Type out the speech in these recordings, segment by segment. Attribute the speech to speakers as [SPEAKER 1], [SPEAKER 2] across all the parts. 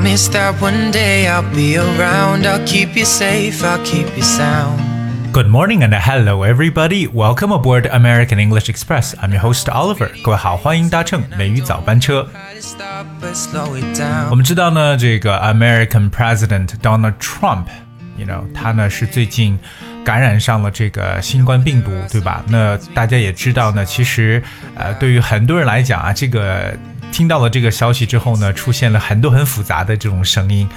[SPEAKER 1] promise that one day I'll be around. I'll keep you safe, I'll keep you sound.
[SPEAKER 2] Good morning and hello everybody. Welcome aboard American English Express. I'm your host Oliver. 各位好，欢迎搭乘美语早班车。
[SPEAKER 1] Try to stop but slow it down.
[SPEAKER 2] 我们知道呢，这个 American President Donald Trump，you know，他呢是最近感染上了这个新冠病毒，对吧？那大家也知道呢，其实呃，对于很多人来讲啊，这个。 听到了这个消息之后呢，出现了很多很复杂的这种声音，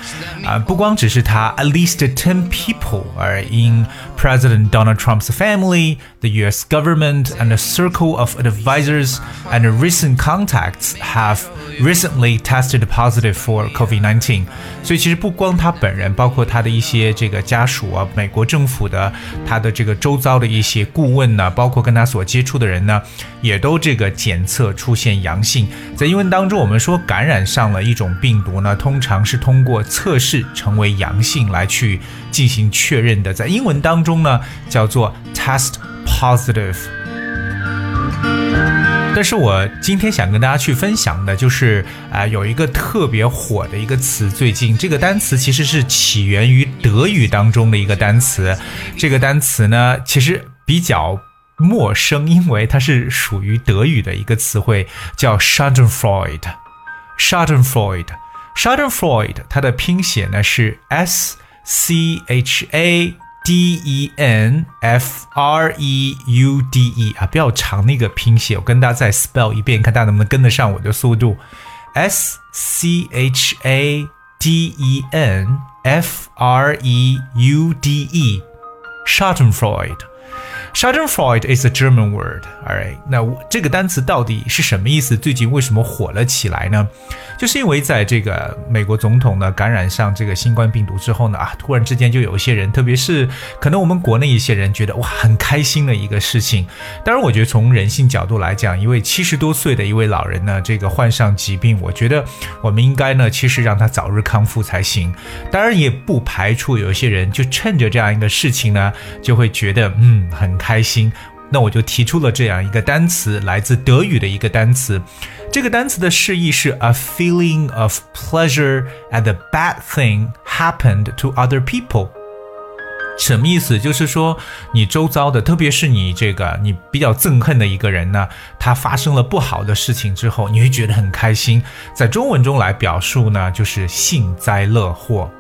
[SPEAKER 2] 啊、不光只是他，at least ten people are in President Donald Trump's family, the U.S. government, and a circle of advisors and recent contacts have recently tested positive for COVID-19。所以其实不光他本人，包括他的一些这个家属啊，美国政府的他的这个周遭的一些顾问呢，包括跟他所接触的人呢，也都这个检测出现阳性。在英 当中，我们说感染上了一种病毒呢，通常是通过测试成为阳性来去进行确认的。在英文当中呢，叫做 test positive。但是我今天想跟大家去分享的就是，啊、有一个特别火的一个词，最近这个单词其实是起源于德语当中的一个单词，这个单词呢其实比较陌生，因为它是属于德语的一个词汇，叫 Schadenfreude。Schadenfreude。Schadenfreude 它的拼写呢是 S C H A D E N F R E U D E 啊，比较长那个拼写，我跟大家再 spell 一遍，看大家能不能跟得上我的速度。S C H A D E N F R E U D E Schadenfreude is a German word. Alright，那这个单词到底是什么意思？最近为什么火了起来呢？就是因为在这个美国总统呢感染上这个新冠病毒之后呢，啊，突然之间就有一些人，特别是可能我们国内一些人觉得哇很开心的一个事情。当然，我觉得从人性角度来讲，一位七十多岁的一位老人呢，这个患上疾病，我觉得我们应该呢，其实让他早日康复才行。当然，也不排除有一些人就趁着这样一个事情呢，就会觉得嗯很开心。那我就提出了这样一个单词，来自德语的一个单词。这个单词的释义是 a feeling of pleasure at a bad thing happened to other people。什么意思？就是说，你周遭的，特别是你这个你比较憎恨的一个人呢，他发生了不好的事情之后，你会觉得很开心。在中文中来表述呢，就是幸灾乐祸。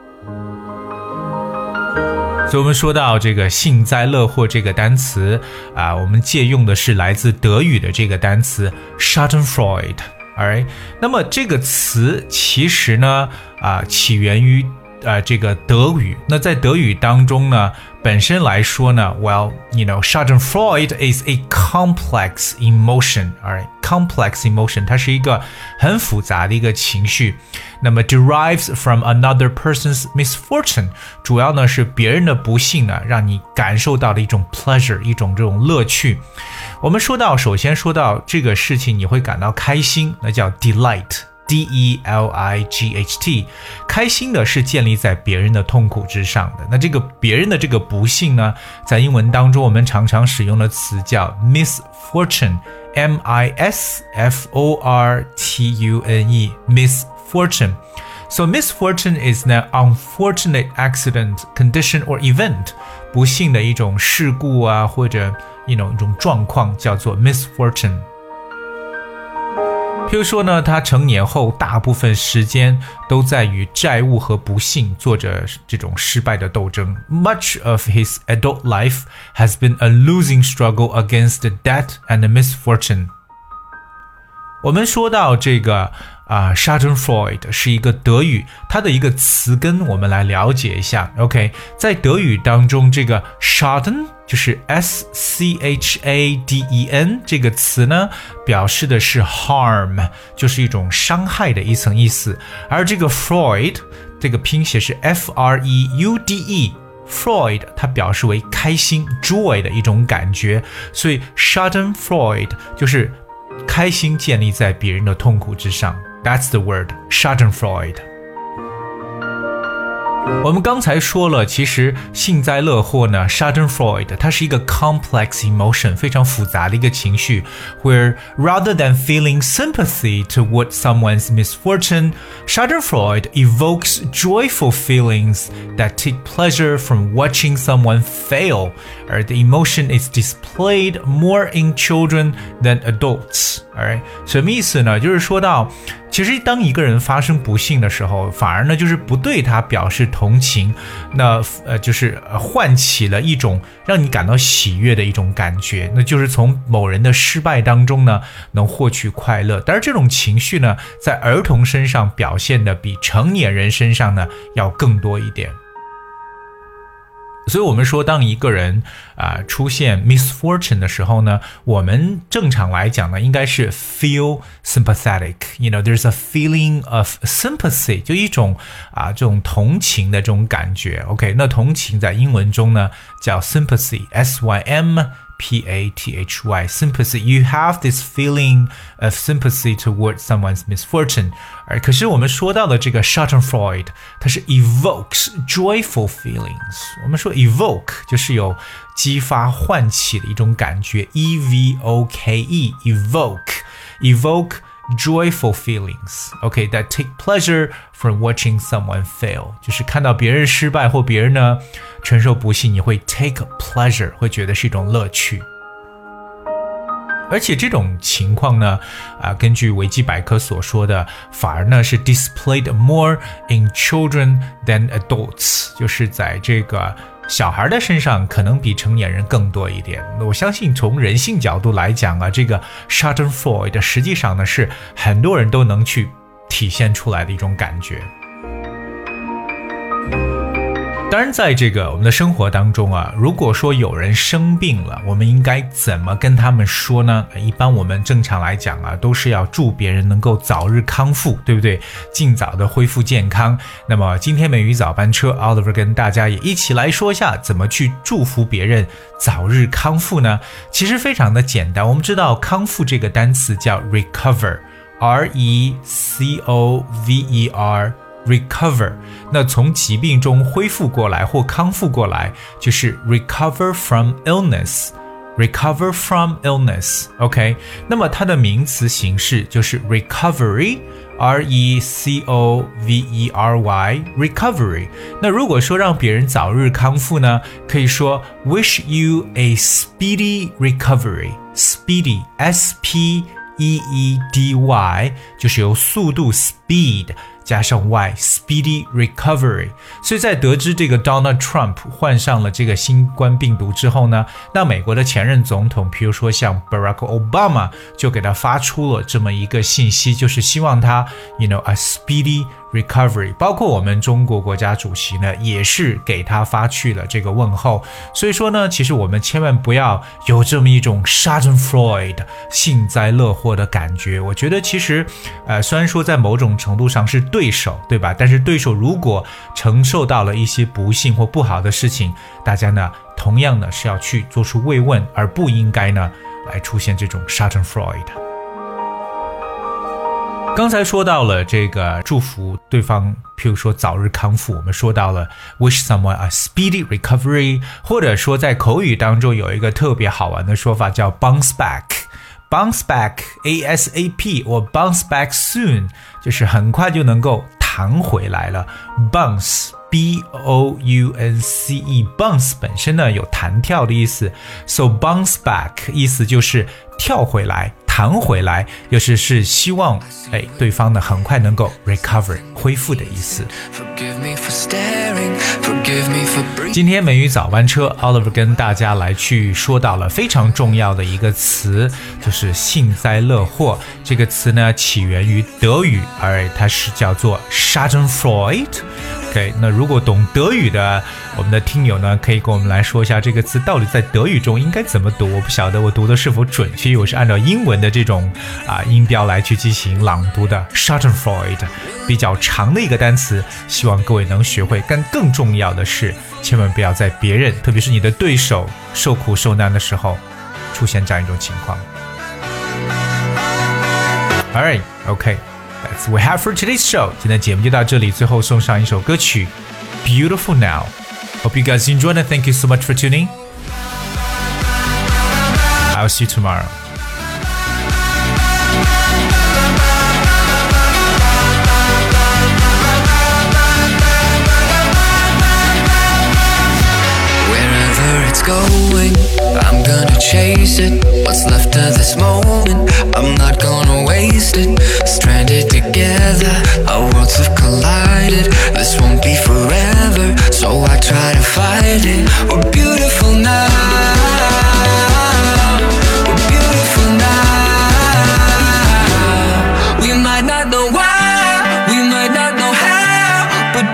[SPEAKER 2] 所以，我们说到这个“幸灾乐祸”这个单词啊，我们借用的是来自德语的这个单词 “Schadenfreude”。Alright，那么这个词其实呢啊，起源于呃这个德语。那在德语当中呢，本身来说呢，Well，you know，Schadenfreude is a complex emotion。Alright，complex emotion，它是一个很复杂的一个情绪。那么 derives from another person's misfortune，主要呢是别人的不幸呢，让你感受到的一种 pleasure，一种这种乐趣。我们说到，首先说到这个事情，你会感到开心，那叫 delight。D E L I G H T，开心的是建立在别人的痛苦之上的。那这个别人的这个不幸呢，在英文当中我们常常使用的词叫 misfortune，M I S F O R T U N E，misfortune。So misfortune is an unfortunate accident, condition or event，不幸的一种事故啊，或者 you know 一种状况叫做 misfortune。 譬如说呢，他成年后大部分时间都在与债务和不幸做着这种失败的斗争。Much of his adult life has been a losing struggle against debt and misfortune。 我们说到这个啊、，Schadenfreude 是一个德语，它的一个词根，我们来了解一下。OK，在德语当中，这个 Schaden 就是 S C H A D E N 这个词呢，表示的是 harm，就是一种伤害的一层意思。而这个 Freud 这个拼写是 F R E U D E。Freud 它表示为开心 joy 的一种感觉，所以 Schadenfreude 就是开心建立在别人的痛苦之上。That's the word Schadenfreude。我们刚才说了，其实幸灾乐祸呢，Schadenfreude，它是一个 complex emotion，非常复杂的一个情绪，where rather than feeling sympathy toward someone's misfortune, Schadenfreude evokes joyful feelings that take pleasure from watching someone fail, or the emotion is displayed more in children than adults. Alright，什么意思呢？就是说到。 其实，当一个人发生不幸的时候，反而呢就是不对他表示同情，那呃就是唤起了一种让你感到喜悦的一种感觉，那就是从某人的失败当中呢能获取快乐。但是这种情绪呢，在儿童身上表现的比成年人身上呢要更多一点。所以，我们说，当一个人啊出现 misfortune 的时候呢，我们正常来讲呢，应该是 feel sympathetic。You know, there's a feeling of sympathy，就一种啊这种同情的这种感觉。OK，那同情在英文中呢叫 sympathy，s y m。P A T H Y sympathy. You have this feeling of sympathy towards someone's misfortune. 而可是我们说到的这个 Schadenfreude，它是 evokes joyful feelings。我们说 evoke 就是有激发、唤起的一种感觉，e v o k e evoke evoke joyful feelings. Okay, that take pleasure from watching someone fail. 就是看到别人失败或别人呢承受不幸，你会 take pleasure，会觉得是一种乐趣。而且这种情况呢，啊，根据维基百科所说的，反而呢是 displayed more in children than adults，就是在这个 小孩的身上可能比成年人更多一点。我相信从人性角度来讲啊，这个 s h u t t e r f o i d 实际上呢是很多人都能去体现出来的一种感觉。当然，在这个我们的生活当中啊，如果说有人生病了，我们应该怎么跟他们说呢？一般我们正常来讲啊，都是要祝别人能够早日康复，对不对？尽早的恢复健康。那么今天美语早班车，Oliver 跟大家也一起来说一下，怎么去祝福别人早日康复呢？其实非常的简单，我们知道康复这个单词叫 recover，r e c o v e r。recover，那从疾病中恢复过来或康复过来，就是 recover from illness。recover from illness。OK，那么它的名词形式就是 recovery，R E C O V E R Y，recovery。那如果说让别人早日康复呢，可以说 wish you a speedy recovery。speedy，S P E E D Y，就是由速度 speed。 加上 y speedy recovery，所以在得知这个 Donald Trump 患上了这个新冠病毒之后呢，那美国的前任总统，比如说像 Barack Obama，就给他发出了这么一个信息，就是希望他，you know a speedy。recovery，包括我们中国国家主席呢，也是给他发去了这个问候。所以说呢，其实我们千万不要有这么一种 Schadenfreude 幸灾乐祸的感觉。我觉得其实，呃，虽然说在某种程度上是对手，对吧？但是对手如果承受到了一些不幸或不好的事情，大家呢，同样呢是要去做出慰问，而不应该呢来出现这种 Schadenfreude。刚才说到了这个祝福对方，譬如说早日康复，我们说到了 wish someone a speedy recovery，或者说在口语当中有一个特别好玩的说法叫 bounce back，bounce back，A S A P，我 bounce back soon，就是很快就能够弹回来了。bounce，B O U N C E，bounce 本身呢有弹跳的意思，so bounce back 意思就是跳回来。弹回来，又是是希望哎对方呢很快能够 recover 恢复的意思。今天美语早班车，Oliver 跟大家来去说到了非常重要的一个词，就是幸灾乐祸。这个词呢起源于德语，而它是叫做 Schadenfreude。OK，那如果懂德语的我们的听友呢，可以跟我们来说一下这个词到底在德语中应该怎么读？我不晓得我读的是否准确，因为我是按照英文的这种啊音标来去进行朗读的。Schadenfreude 比较长的一个单词，希望各位能学会。但更重要的是，千万不要在别人，特别是你的对手受苦受难的时候，出现这样一种情况。All right，OK。That's we have for today's show。今天节目就到这里，最后送上一首歌曲 beautiful now. Hope you guys enjoyed and thank you so much for tuning. I'll see you tomorrow.
[SPEAKER 1] Wherever it's going,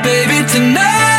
[SPEAKER 1] baby, tonight.